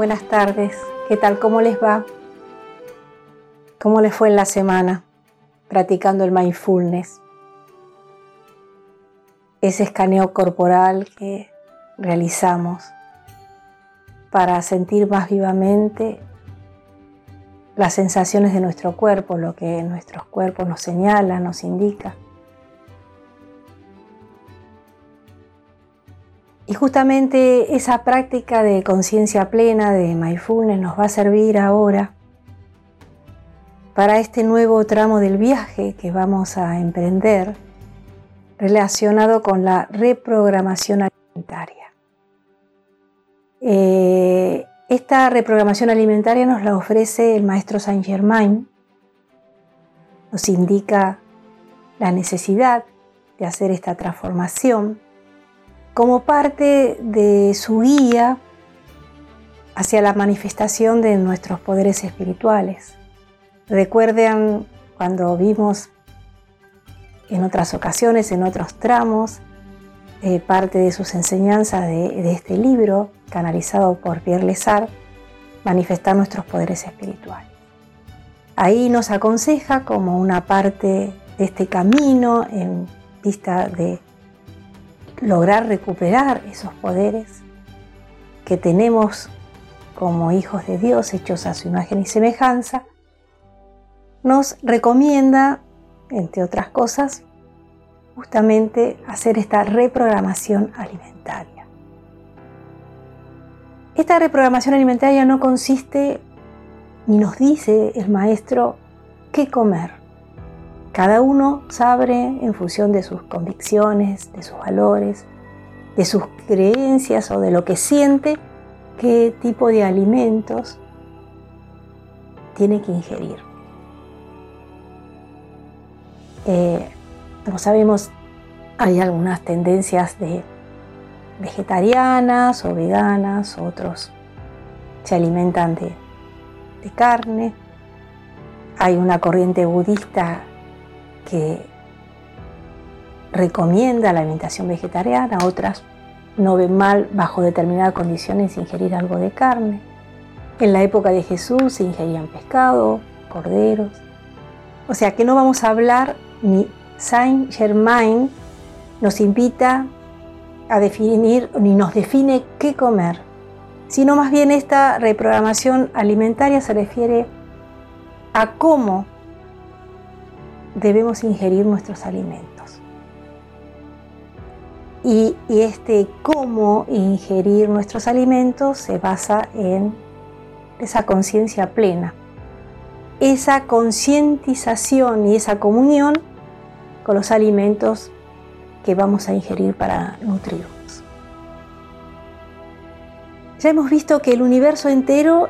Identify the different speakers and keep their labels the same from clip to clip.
Speaker 1: buenas tardes. ¿Qué tal? ¿Cómo les va? ¿Cómo les fue en la semana practicando el mindfulness? Ese escaneo corporal que realizamos para sentir más vivamente las sensaciones de nuestro cuerpo, lo que nuestros cuerpos nos señala, nos indica. Y justamente esa práctica de conciencia plena, de mindfulness, nos va a servir ahora para este nuevo tramo del viaje que vamos a emprender relacionado con la reprogramación alimentaria. Eh, esta reprogramación alimentaria nos la ofrece el maestro Saint Germain, nos indica la necesidad de hacer esta transformación como parte de su guía hacia la manifestación de nuestros poderes espirituales. Recuerden cuando vimos en otras ocasiones, en otros tramos, eh, parte de sus enseñanzas de, este libro, canalizado por Pierre Lesar, manifestar nuestros poderes espirituales. Ahí nos aconseja como una parte de este camino en vista de lograr recuperar esos poderes que tenemos como hijos de Dios hechos a su imagen y semejanza, nos recomienda, entre otras cosas, justamente hacer esta reprogramación alimentaria. Esta reprogramación alimentaria no consiste, ni nos dice el maestro, qué comer. Cada uno sabe en función de sus convicciones, de sus valores, de sus creencias o de lo que siente, qué tipo de alimentos tiene que ingerir. Eh, como sabemos, hay algunas tendencias de vegetarianas o veganas, otros se alimentan de, de carne. Hay una corriente budista que recomienda la alimentación vegetariana, otras no ven mal bajo determinadas condiciones ingerir algo de carne. En la época de Jesús se ingerían pescado, corderos. O sea que no vamos a hablar ni Saint Germain nos invita a definir ni nos define qué comer, sino más bien esta reprogramación alimentaria se refiere a cómo debemos ingerir nuestros alimentos. Y, este cómo ingerir nuestros alimentos se basa en esa conciencia plena, esa concientización y esa comunión con los alimentos que vamos a ingerir para nutrirnos. Ya hemos visto que el universo entero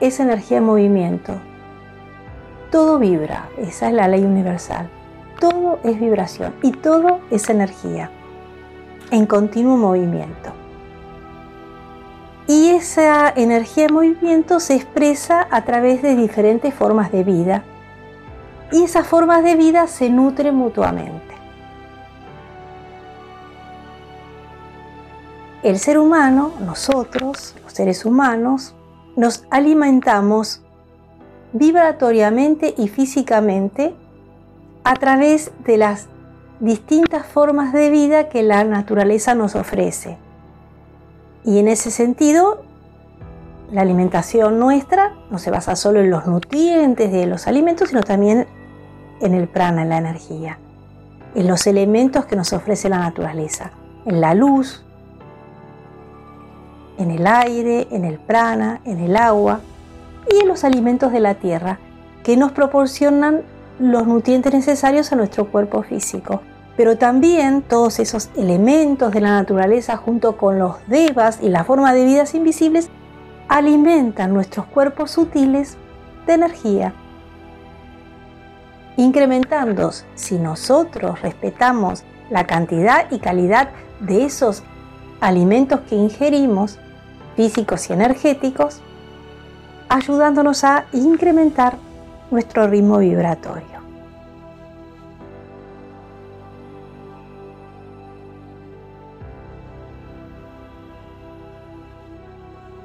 Speaker 1: es energía en movimiento, todo vibra, esa es la ley universal. Todo es vibración y todo es energía en continuo movimiento. Y esa energía en movimiento se expresa a través de diferentes formas de vida y esas formas de vida se nutren mutuamente. El ser humano, nosotros, los seres humanos, nos alimentamos vibratoriamente y físicamente a través de las distintas formas de vida que la naturaleza nos ofrece. Y en ese sentido, la alimentación nuestra no se basa solo en los nutrientes de los alimentos, sino también en el prana, en la energía, en los elementos que nos ofrece la naturaleza, en la luz, en el aire, en el prana, en el agua, y en los alimentos de la tierra, que nos proporcionan los nutrientes necesarios a nuestro cuerpo físico. Pero también todos esos elementos de la naturaleza junto con los devas y la forma de vidas invisibles alimentan nuestros cuerpos sutiles de energía. Incrementando, si nosotros respetamos la cantidad y calidad de esos alimentos que ingerimos, físicos y energéticos, ayudándonos a incrementar nuestro ritmo vibratorio.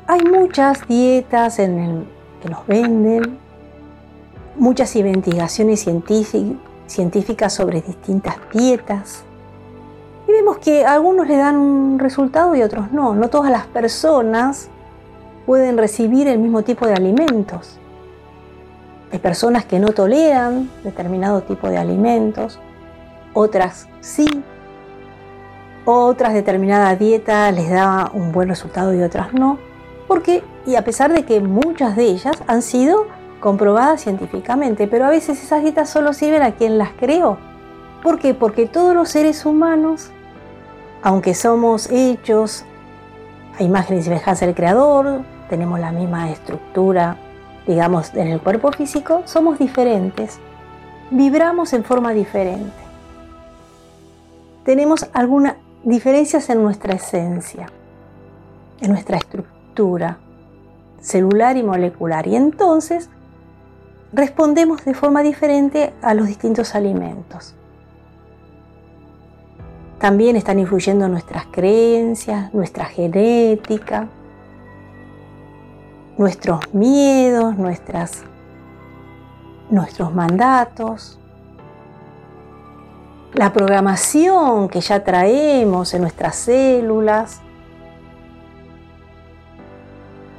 Speaker 1: Hay muchas dietas en el, que nos venden, muchas investigaciones científicas sobre distintas dietas. Y vemos que algunos le dan un resultado y otros no. No todas las personas pueden recibir el mismo tipo de alimentos. Hay personas que no toleran determinado tipo de alimentos, otras sí, otras determinada dieta les da un buen resultado y otras no, porque y a pesar de que muchas de ellas han sido comprobadas científicamente, pero a veces esas dietas solo sirven a quien las creó. ¿Por qué? Porque todos los seres humanos, aunque somos hechos a imagen y semejanza del Creador, tenemos la misma estructura, digamos, en el cuerpo físico, somos diferentes, vibramos en forma diferente. Tenemos algunas diferencias en nuestra esencia, en nuestra estructura celular y molecular. Y entonces respondemos de forma diferente a los distintos alimentos. También están influyendo nuestras creencias, nuestra genética, nuestros miedos, nuestras, nuestros mandatos, la programación que ya traemos en nuestras células,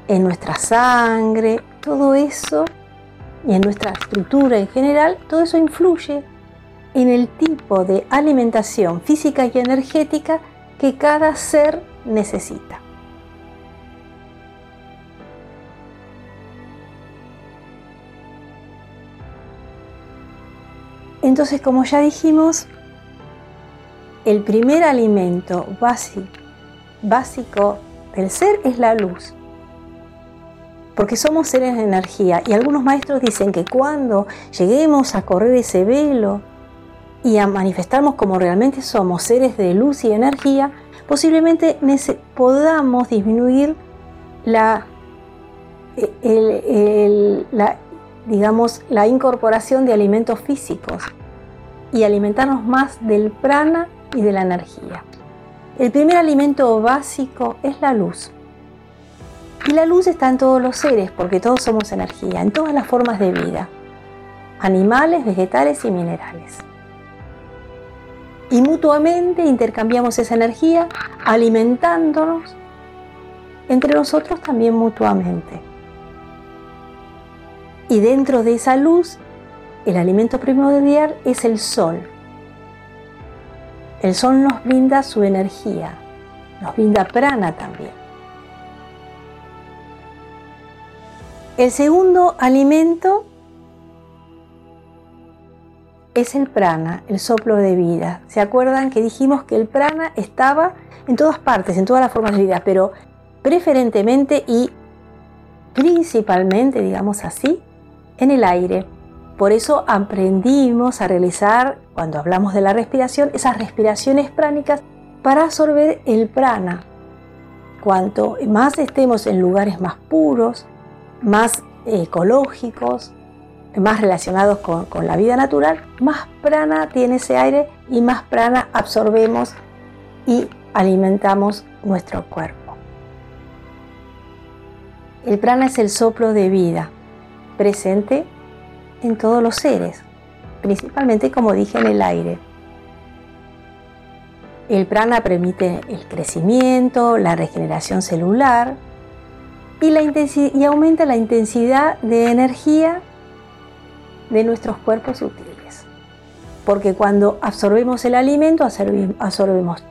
Speaker 1: en nuestra sangre, todo eso, y en nuestra estructura en general, todo eso influye en el tipo de alimentación física y energética que cada ser necesita. Entonces, como ya dijimos, el primer alimento básico, del ser es la luz. Porque somos seres de energía y algunos maestros dicen que cuando lleguemos a correr ese velo y a manifestarnos como realmente somos seres de luz y energía, posiblemente podamos disminuir la, la digamos, la incorporación de alimentos físicos y alimentarnos más del prana y de la energía. El primer alimento básico es la luz. Y la luz está en todos los seres, porque todos somos energía, en todas las formas de vida, animales, vegetales y minerales. Y mutuamente intercambiamos esa energía alimentándonos entre nosotros también mutuamente. Y dentro de esa luz, el alimento primordial es el sol. El sol nos brinda su energía, nos brinda prana también. El segundo alimento es el prana, el soplo de vida. ¿Se acuerdan que dijimos que el prana estaba en todas partes, en todas las formas de vida, pero preferentemente y principalmente, digamos así, en el aire. Por eso aprendimos a realizar, cuando hablamos de la respiración, esas respiraciones pránicas para absorber el prana. Cuanto más estemos en lugares más puros, más ecológicos, más relacionados con, con, la vida natural, más prana tiene ese aire y más prana absorbemos y alimentamos nuestro cuerpo. El prana es el soplo de vida presente en todos los seres, principalmente como dije en el aire. El prana permite el crecimiento, la regeneración celular y, la y aumenta la intensidad de energía de nuestros cuerpos sutiles. Porque cuando absorbemos el alimento, absorbemos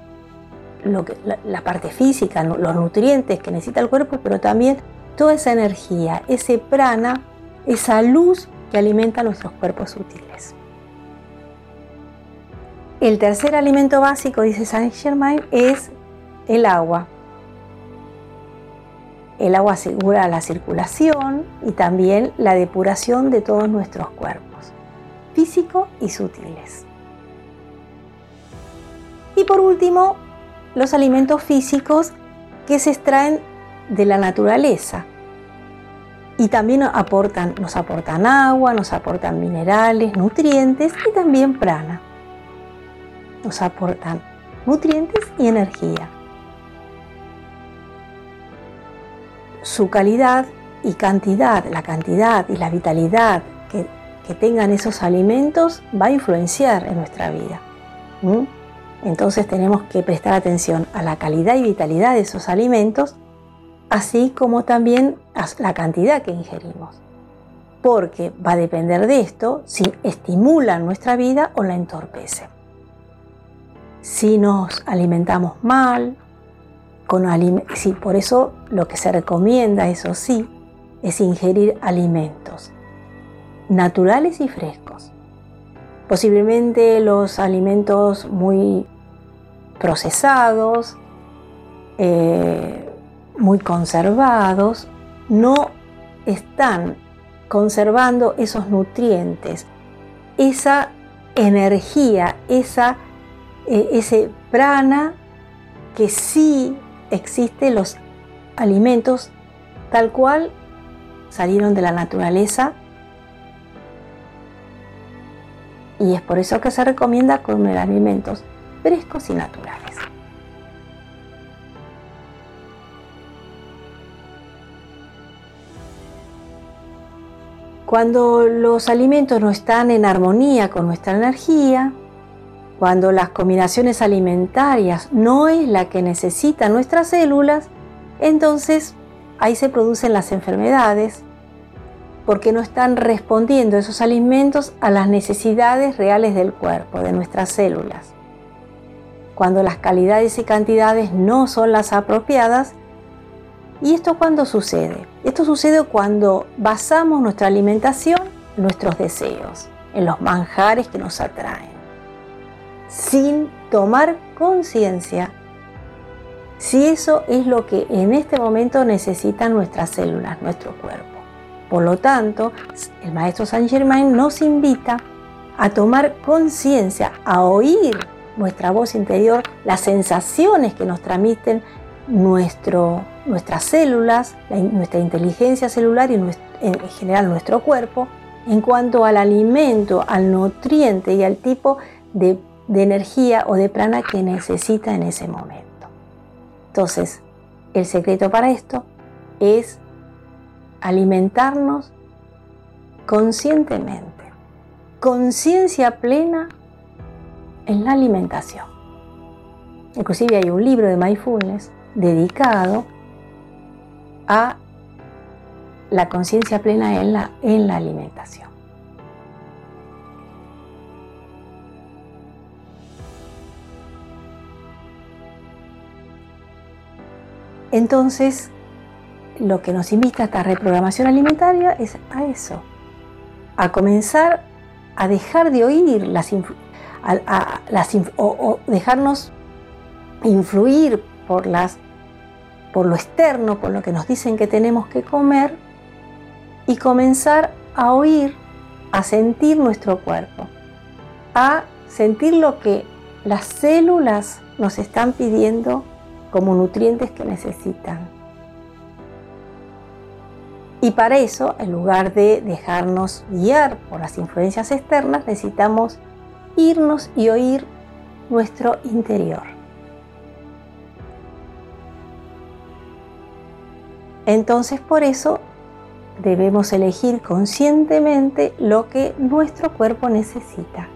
Speaker 1: la, la parte física, los nutrientes que necesita el cuerpo, pero también toda esa energía, ese prana esa luz que alimenta nuestros cuerpos sutiles. El tercer alimento básico, dice Saint Germain, es el agua. El agua asegura la circulación y también la depuración de todos nuestros cuerpos, físicos y sutiles. Y por último, los alimentos físicos que se extraen de la naturaleza, y también aportan, nos aportan agua, nos aportan minerales, nutrientes y también prana. Nos aportan nutrientes y energía. su calidad y cantidad, la cantidad y la vitalidad que, tengan esos alimentos va a influenciar en nuestra vida. Entonces tenemos que prestar atención a la calidad y vitalidad de esos alimentos, así como también la cantidad que ingerimos. Porque va a depender de esto si estimulan nuestra vida o la entorpece. Si nos alimentamos mal, con por eso lo que se recomienda, eso sí, es ingerir alimentos naturales y frescos. Posiblemente los alimentos muy procesados, eh, muy conservados, no están conservando esos nutrientes, esa energía, esa, eh, ese prana que sí existe los alimentos tal cual salieron de la naturaleza y es por eso que se recomienda comer alimentos frescos y naturales. Cuando los alimentos no están en armonía con nuestra energía, cuando las combinaciones alimentarias no es la que necesitan nuestras células, entonces ahí se producen las enfermedades, porque no están respondiendo esos alimentos a las necesidades reales del cuerpo, de nuestras células. Cuando las calidades y cantidades no son las apropiadas, ¿y esto cuándo sucede? Esto sucede cuando basamos nuestra alimentación en nuestros deseos, en los manjares que nos atraen, sin tomar conciencia si eso es lo que en este momento necesitan nuestras células, nuestro cuerpo. Por lo tanto, el maestro Saint Germain nos invita a tomar conciencia, a oír nuestra voz interior, las sensaciones que nos transmiten nuestro, nuestras células, nuestra inteligencia celular y en general nuestro cuerpo, en cuanto al alimento, al nutriente y al tipo de, energía o de prana que necesita en ese momento. Entonces, el secreto para esto es alimentarnos conscientemente, conciencia plena en la alimentación. Inclusive hay un libro de mindfulness dedicado a la conciencia plena en la, en la alimentación. Entonces, lo que nos invita a esta reprogramación alimentaria es a eso, a comenzar a dejar de oír las, o, dejarnos influir por las por lo externo, por lo que nos dicen que tenemos que comer y comenzar a oír, a sentir nuestro cuerpo, a sentir lo que las células nos están pidiendo como nutrientes que necesitan. Y para eso, en lugar de dejarnos guiar por las influencias externas, necesitamos irnos y oír nuestro interior. Entonces por eso debemos elegir conscientemente lo que nuestro cuerpo necesita.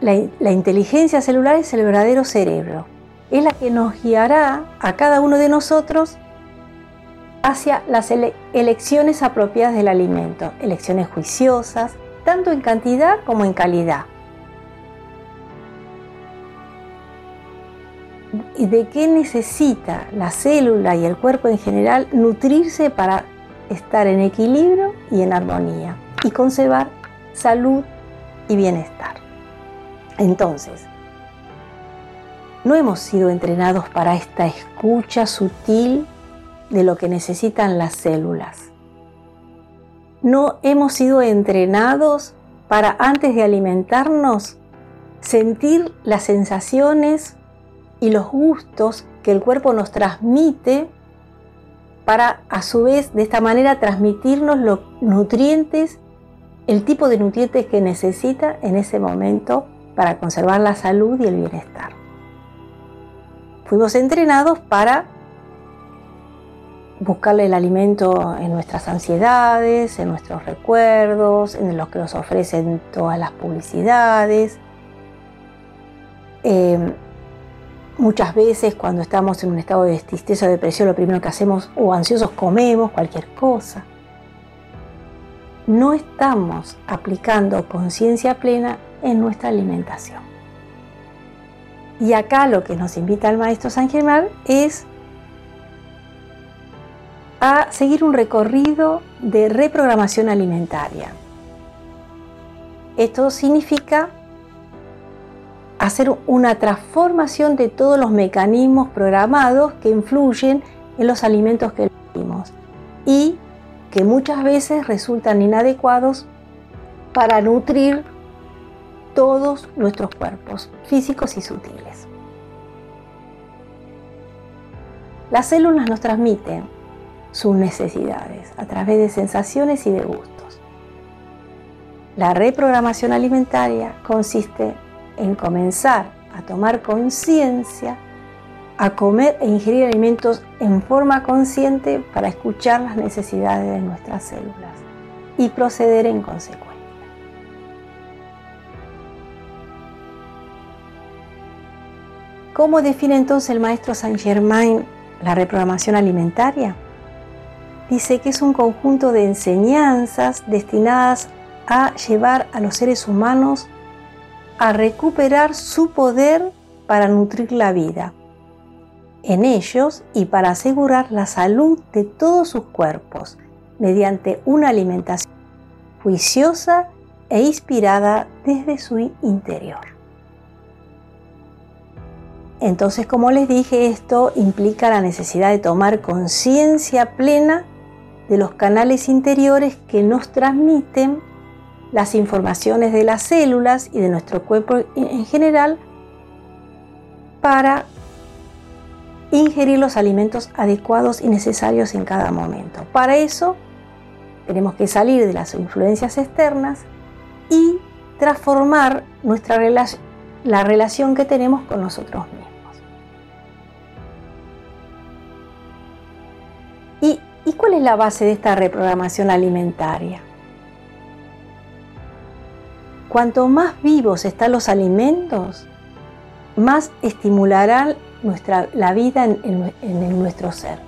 Speaker 1: La, inteligencia celular es el verdadero cerebro. Es la que nos guiará a cada uno de nosotros hacia las elecciones apropiadas del alimento, elecciones juiciosas, tanto en cantidad como en calidad. De qué necesita la célula y el cuerpo en general nutrirse para estar en equilibrio y en armonía y conservar salud y bienestar? Entonces, no hemos sido entrenados para esta escucha sutil de lo que necesitan las células. No hemos sido entrenados para antes de alimentarnos sentir las sensaciones y los gustos que el cuerpo nos transmite para a su vez de esta manera transmitirnos los nutrientes, el tipo de nutrientes que necesita en ese momento para conservar la salud y el bienestar. Fuimos entrenados para buscarle el alimento en nuestras ansiedades, en nuestros recuerdos, en lo que nos ofrecen todas las publicidades. Em, muchas veces cuando estamos en un estado de tristeza o depresión, lo primero que hacemos o ansiosos comemos cualquier cosa. No estamos aplicando conciencia plena en nuestra alimentación. Y acá lo que nos invita el maestro San Germán es a seguir un recorrido de reprogramación alimentaria. Esto significa hacer una transformación de todos los mecanismos programados que influyen en los alimentos que elegimos y que muchas veces resultan inadecuados para nutrir todos nuestros cuerpos, físicos y sutiles. Las células nos transmiten sus necesidades a través de sensaciones y de gustos. La reprogramación alimentaria consiste en comenzar a tomar conciencia, a comer e ingerir alimentos en forma consciente para escuchar las necesidades de nuestras células y proceder en consecuencia. ¿Cómo define entonces el maestro Saint Germain la reprogramación alimentaria? dice que es un conjunto de enseñanzas destinadas a llevar a los seres humanos a recuperar su poder para nutrir la vida en ellos y para asegurar la salud de todos sus cuerpos mediante una alimentación juiciosa e inspirada desde su interior. Entonces, como les dije, esto implica la necesidad de tomar conciencia plena de los canales interiores que nos transmiten las informaciones de las células y de nuestro cuerpo en general para ingerir los alimentos adecuados y necesarios en cada momento. Para eso tenemos que salir de las influencias externas y transformar nuestra la relación que tenemos con nosotros mismos. ¿Y cuál es la base de esta reprogramación alimentaria? Cuanto más vivos están los alimentos, más estimularán nuestra, la vida en, nuestro ser.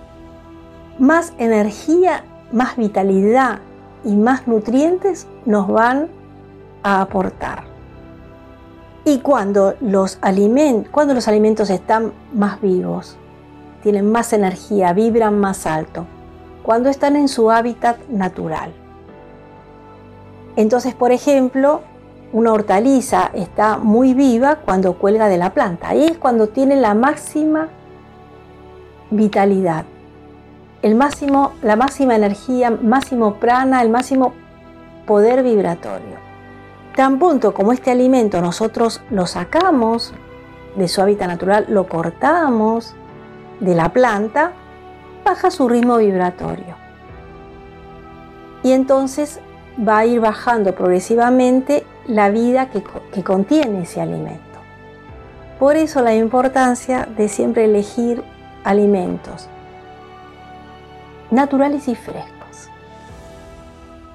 Speaker 1: Más energía, más vitalidad y más nutrientes nos van a aportar. Y cuando los, cuando los alimentos están más vivos, tienen más energía, vibran más alto, cuando están en su hábitat natural. Entonces, por ejemplo, una hortaliza está muy viva cuando cuelga de la planta. Ahí es cuando tiene la máxima vitalidad, el máximo, la máxima energía, máximo prana, el máximo poder vibratorio. Tan punto como este alimento nosotros lo sacamos de su hábitat natural, lo cortamos de la planta, baja su ritmo vibratorio. Y entonces va a ir bajando progresivamente la vida que, que contiene ese alimento. Por eso la importancia de siempre elegir alimentos naturales y frescos.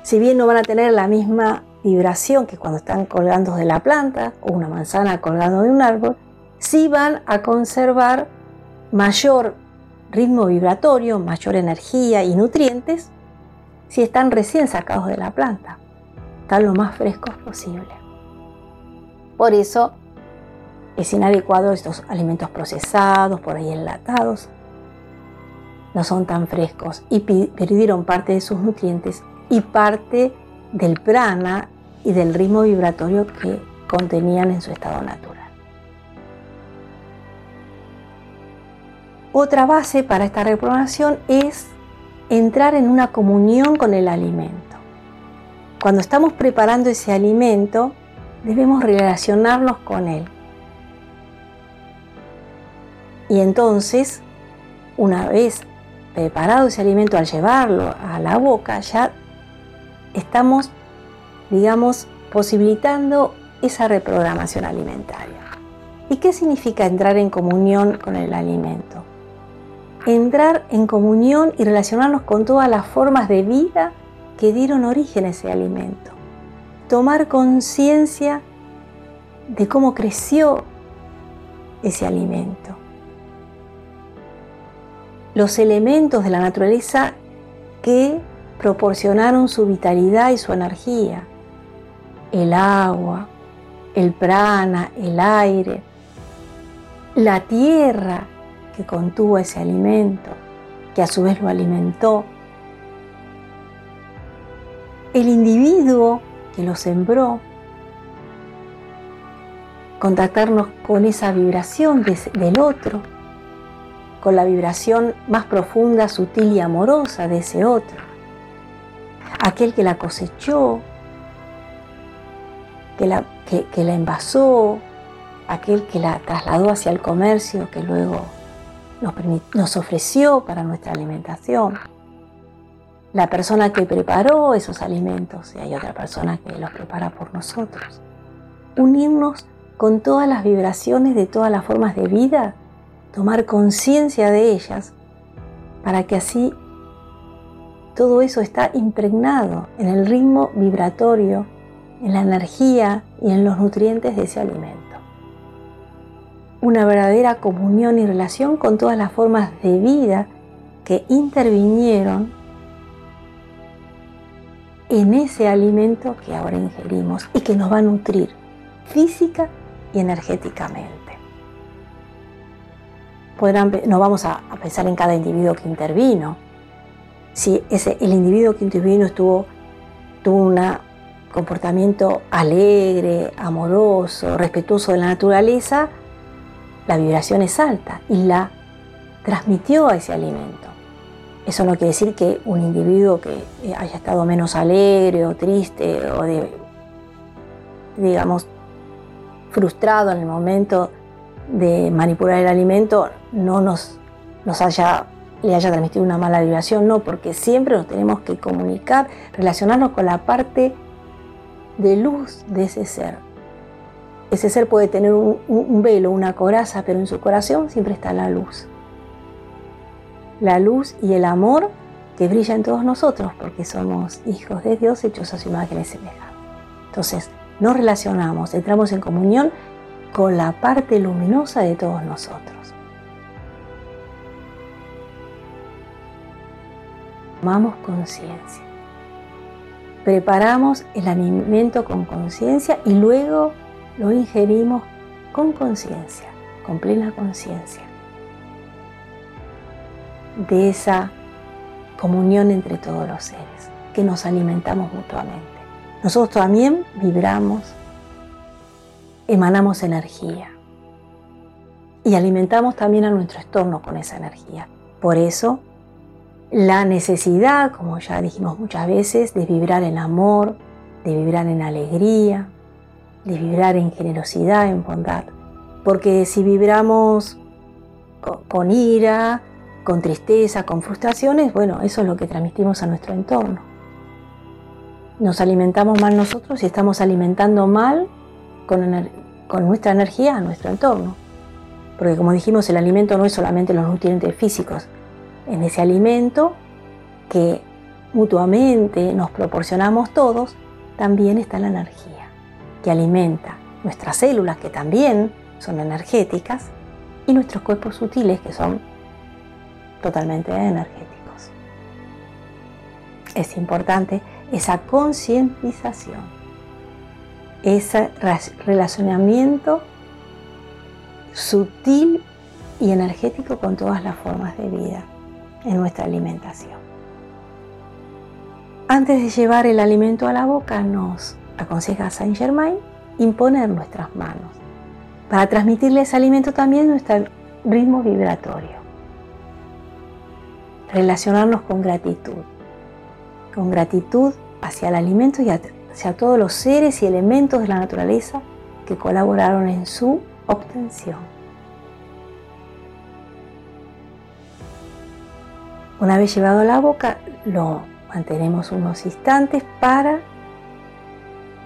Speaker 1: Si bien no van a tener la misma vibración que cuando están colgando de la planta o una manzana colgando de un árbol, sí van a conservar mayor ritmo vibratorio, mayor energía y nutrientes si están recién sacados de la planta. Están lo más frescos posible. Por eso es inadecuado estos alimentos procesados, por ahí enlatados. No son tan frescos y perdieron parte de sus nutrientes y parte del prana y del ritmo vibratorio que contenían en su estado natural. Otra base para esta reprogramación es entrar en una comunión con el alimento. Cuando estamos preparando ese alimento, debemos relacionarnos con él. Y entonces, una vez preparado ese alimento al llevarlo a la boca, ya estamos, digamos, posibilitando esa reprogramación alimentaria. ¿Y qué significa entrar en comunión con el alimento? entrar en comunión y relacionarnos con todas las formas de vida que dieron origen a ese alimento. Tomar conciencia de cómo creció ese alimento. Los elementos de la naturaleza que proporcionaron su vitalidad y su energía. El agua, el prana, el aire, la tierra que contuvo ese alimento, que a su vez lo alimentó, el individuo que lo sembró, contactarnos con esa vibración del otro, con la vibración más profunda, sutil y amorosa de ese otro, aquel que la cosechó, que la, que, la envasó, aquel que la trasladó hacia el comercio, que luego nos, nos ofreció para nuestra alimentación la persona que preparó esos alimentos y hay otra persona que los prepara por nosotros. Unirnos con todas las vibraciones de todas las formas de vida, tomar conciencia de ellas, para que así todo eso está impregnado en el ritmo vibratorio, en la energía y en los nutrientes de ese alimento. Una verdadera comunión y relación con todas las formas de vida que intervinieron en ese alimento que ahora ingerimos y que nos va a nutrir física y energéticamente. no vamos a, pensar en cada individuo que intervino. Si ese, el individuo que intervino estuvo, tuvo un comportamiento alegre, amoroso, respetuoso de la naturaleza, la vibración es alta y la transmitió a ese alimento. Eso no quiere decir que un individuo que eh, haya estado menos alegre o triste o digamos, frustrado en el momento de manipular el alimento no nos, nos haya, le haya transmitido una mala vibración, no, porque siempre nos tenemos que comunicar, relacionarnos con la parte de luz de ese ser. Ese ser puede tener un velo, una coraza, pero en su corazón siempre está la luz. La luz y el amor que brilla en todos nosotros, porque somos hijos de Dios hechos a su imagen y semejanza. Entonces, nos relacionamos, entramos en comunión con la parte luminosa de todos nosotros. Tomamos conciencia. Preparamos el alimento con conciencia y luego lo ingerimos con conciencia, con plena conciencia de esa comunión entre todos los seres, que nos alimentamos mutuamente. Nosotros también vibramos, emanamos energía y alimentamos también a nuestro entorno con esa energía. Por eso, la necesidad, como ya dijimos muchas veces, de vibrar en amor, de vibrar en alegría, de vibrar en generosidad, en bondad. Porque si vibramos con ira, con tristeza, con frustraciones, bueno, eso es lo que transmitimos a nuestro entorno nos alimentamos mal nosotros y estamos alimentando mal con, nuestra energía a nuestro entorno. Porque como dijimos, el alimento no es solamente los nutrientes físicos. En ese alimento que mutuamente nos proporcionamos todos, también está la energía, que alimenta nuestras células, que también son energéticas, y nuestros cuerpos sutiles, que son totalmente energéticos. Es importante esa concientización, ese relacionamiento sutil y energético con todas las formas de vida en nuestra alimentación. Antes de llevar el alimento a la boca, nos aconseja Saint Germain imponer nuestras manos para transmitirle ese alimento también nuestro ritmo vibratorio. Relacionarnos con gratitud, con gratitud hacia el alimento y hacia todos los seres y elementos de la naturaleza que colaboraron en su obtención. Una vez llevado a la boca, lo mantenemos unos instantes para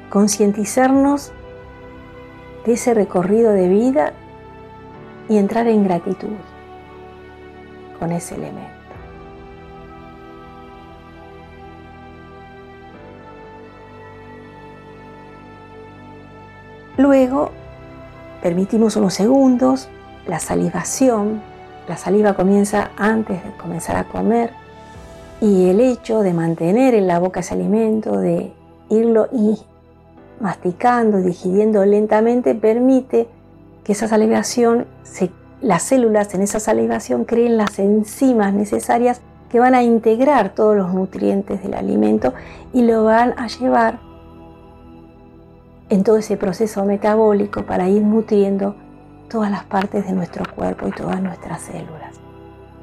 Speaker 1: concientizarnos de ese recorrido de vida y entrar en gratitud. con ese elemento. Luego permitimos unos segundos la salivación. La saliva comienza antes de comenzar a comer y el hecho de mantener en la boca ese alimento, de irlo y masticando, digiriendo lentamente, permite que esa salivación, las células en esa salivación creen las enzimas necesarias que van a integrar todos los nutrientes del alimento y lo van a llevar en todo ese proceso metabólico para ir nutriendo todas las partes de nuestro cuerpo y todas nuestras células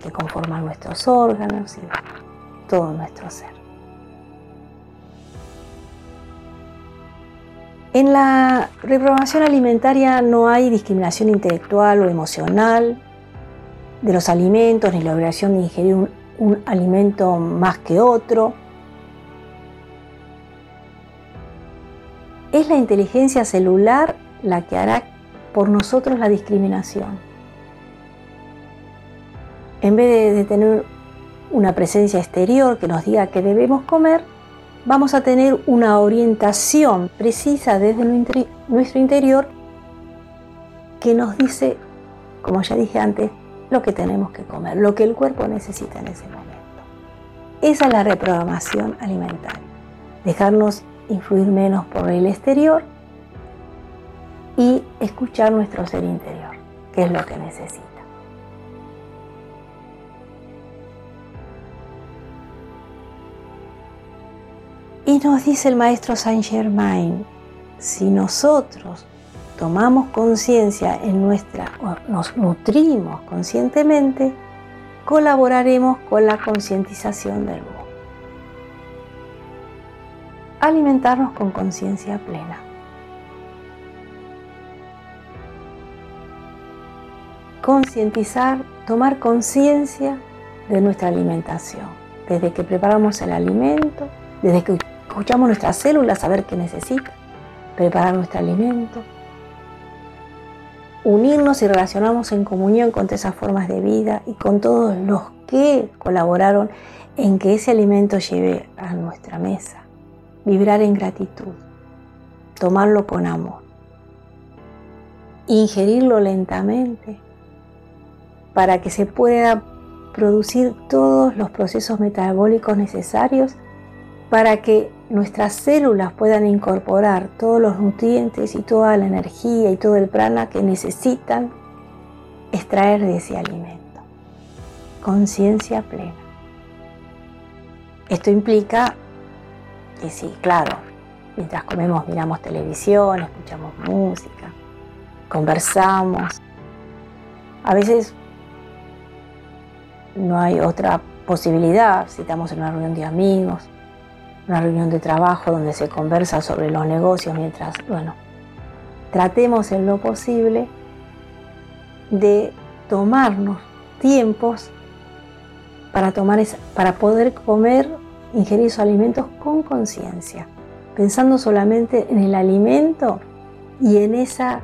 Speaker 1: que conforman nuestros órganos y todo nuestro ser. En la reprogramación alimentaria no hay discriminación intelectual o emocional de los alimentos ni la obligación de ingerir un, un alimento más que otro. Es la inteligencia celular la que hará por nosotros la discriminación. En vez de, tener una presencia exterior que nos diga que debemos comer, vamos a tener una orientación precisa desde nuestro interior que nos dice, como ya dije antes, lo que tenemos que comer, lo que el cuerpo necesita en ese momento. Esa es la reprogramación alimentaria. Dejarnos influir menos por el exterior y escuchar nuestro ser interior, que es lo que necesita. Y nos dice el maestro Saint Germain, si nosotros tomamos conciencia en nuestra, nos nutrimos conscientemente, colaboraremos con la concientización del mundo. Alimentarnos con conciencia plena. concientizar, tomar conciencia de nuestra alimentación. Desde que preparamos el alimento, desde que escuchamos nuestras células, saber qué necesita, preparar nuestro alimento, unirnos y relacionarnos en comunión con todas esas formas de vida y con todos los que colaboraron en que ese alimento llegue a nuestra mesa. Vibrar en gratitud, tomarlo con amor, ingerirlo lentamente para que se pueda producir todos los procesos metabólicos necesarios para que nuestras células puedan incorporar todos los nutrientes y toda la energía y todo el prana que necesitan extraer de ese alimento. Conciencia plena. Esto implica sí, claro, mientras comemos miramos televisión, escuchamos música, conversamos. A veces no hay otra posibilidad si estamos en una reunión de amigos, una reunión de trabajo donde se conversa sobre los negocios mientras, bueno, tratemos en lo posible de tomarnos tiempos para, tomar para poder comer, ingerir esos alimentos con conciencia, pensando solamente en el alimento y en esa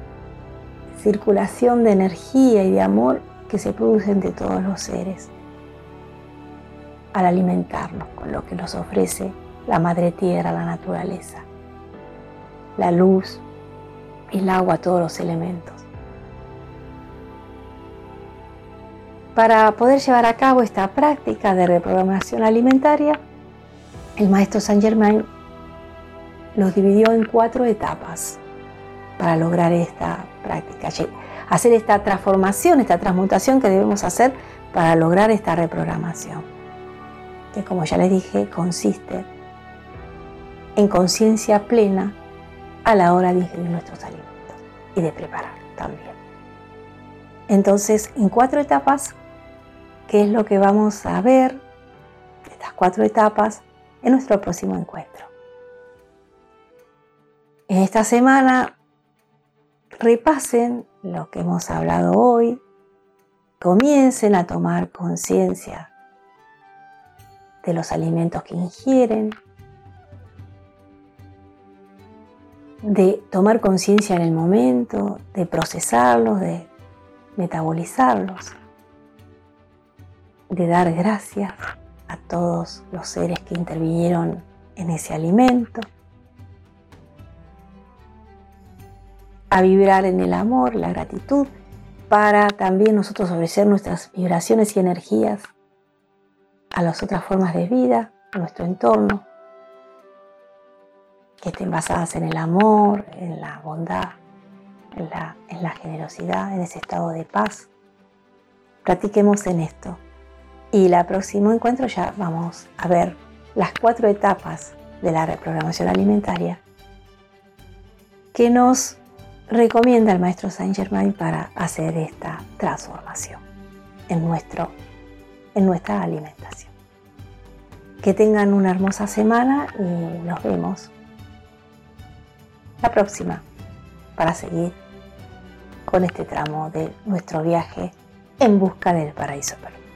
Speaker 1: circulación de energía y de amor que se produce entre todos los seres al alimentarnos con lo que nos ofrece la madre tierra, la naturaleza, la luz, el agua, todos los elementos. Para poder llevar a cabo esta práctica de reprogramación alimentaria, el maestro Saint Germain los dividió en cuatro etapas para lograr esta práctica, hacer esta transformación, esta transmutación que debemos hacer para lograr esta reprogramación que como ya les dije consiste en conciencia plena a la hora de ingerir nuestros alimentos y de preparar también. Entonces, en cuatro etapas, ¿qué es lo que vamos a ver? Estas cuatro etapas en nuestro próximo encuentro. En esta semana, repasen lo que hemos hablado hoy, comiencen a tomar conciencia de los alimentos que ingieren, de tomar conciencia en el momento, de procesarlos, de metabolizarlos. de dar gracias a todos los seres que intervinieron en ese alimento, a vibrar en el amor, la gratitud, para también nosotros ofrecer nuestras vibraciones y energías a las otras formas de vida, a nuestro entorno, que estén basadas en el amor, en la bondad, en la, en la generosidad, en ese estado de paz. Practiquemos en esto. Y el próximo encuentro ya vamos a ver las cuatro etapas de la reprogramación alimentaria que nos recomienda el maestro Saint Germain para hacer esta transformación en, nuestro, en nuestra alimentación. Que tengan una hermosa semana y nos vemos la próxima para seguir con este tramo de nuestro viaje en busca del paraíso perdido.